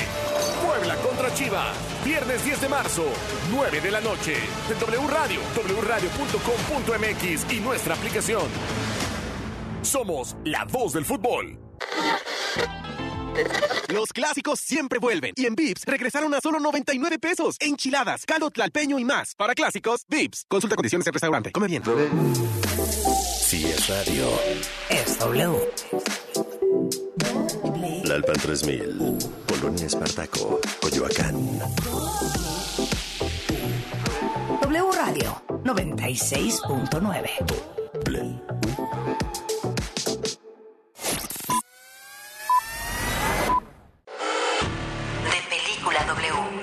Puebla contra Chivas, viernes 10 de marzo, 9 de la noche. En W Radio, wradio.com.mx y nuestra aplicación. Somos la voz del fútbol. Los clásicos siempre vuelven. Y en Vips regresaron a solo 99 pesos. Enchiladas, caldo tlalpeño y más. Para clásicos, Vips. Consulta condiciones del restaurante. Come bien. Si es radio. Es W. Lalpan 3000. Polonia Espartaco. Coyoacán. W Radio 96.9.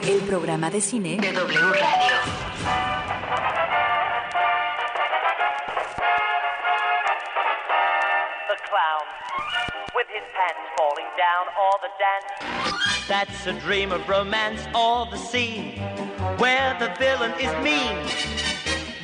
El programa de cine de W Radio. The clown, with his pants falling down all the dance. That's a dream of romance, all the scene where the villain is mean.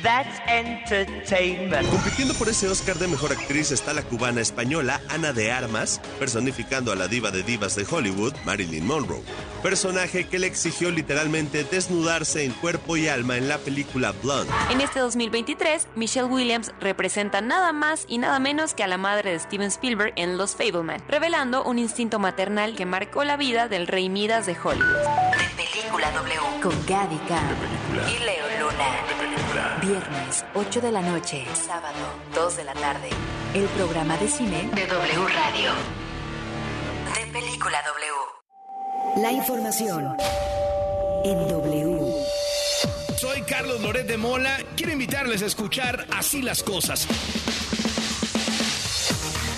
That's entertainment. Compitiendo por ese Oscar de Mejor Actriz está la cubana española Ana de Armas, personificando a la diva de divas de Hollywood, Marilyn Monroe. Personaje que le exigió literalmente desnudarse en cuerpo y alma en la película Blonde. En este 2023, Michelle Williams representa nada más y nada menos que a la madre de Steven Spielberg en Los Fableman, revelando un instinto maternal que marcó la vida del rey Midas de Hollywood. Película W. Con Gaby K. Y Leo Luna. Viernes, 8 de la noche. Sábado, 2 de la tarde. El programa de cine de W Radio. De Película W. La información en W. Soy Carlos Loret de Mola. Quiero invitarles a escuchar Así las cosas.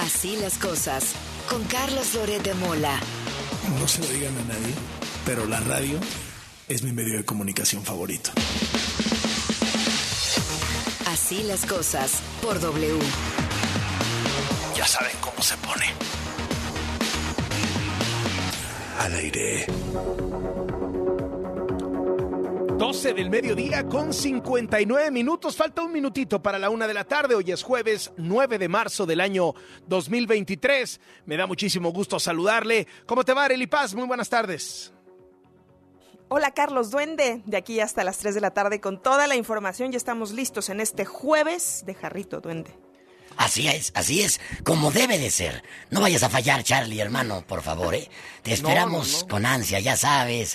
Así las cosas. Con Carlos Loret de Mola. No se lo digan a nadie, pero la radio es mi medio de comunicación favorito. Así las cosas por W. Ya saben cómo se pone. Al aire. 12 del mediodía con 59 minutos. Falta un minutito para la una de la tarde. Hoy es jueves 9 de marzo del año 2023. Me da muchísimo gusto saludarle. ¿Cómo te va, Arely Paz? Muy buenas tardes. Hola Carlos Duende, de aquí hasta las 3 de la tarde con toda la información. Ya estamos listos en este jueves de Jarrito Duende. Así es, así es, como debe de ser. No vayas a fallar, Charlie, hermano, por favor, ¿eh? Te esperamos con ansia, ya sabes.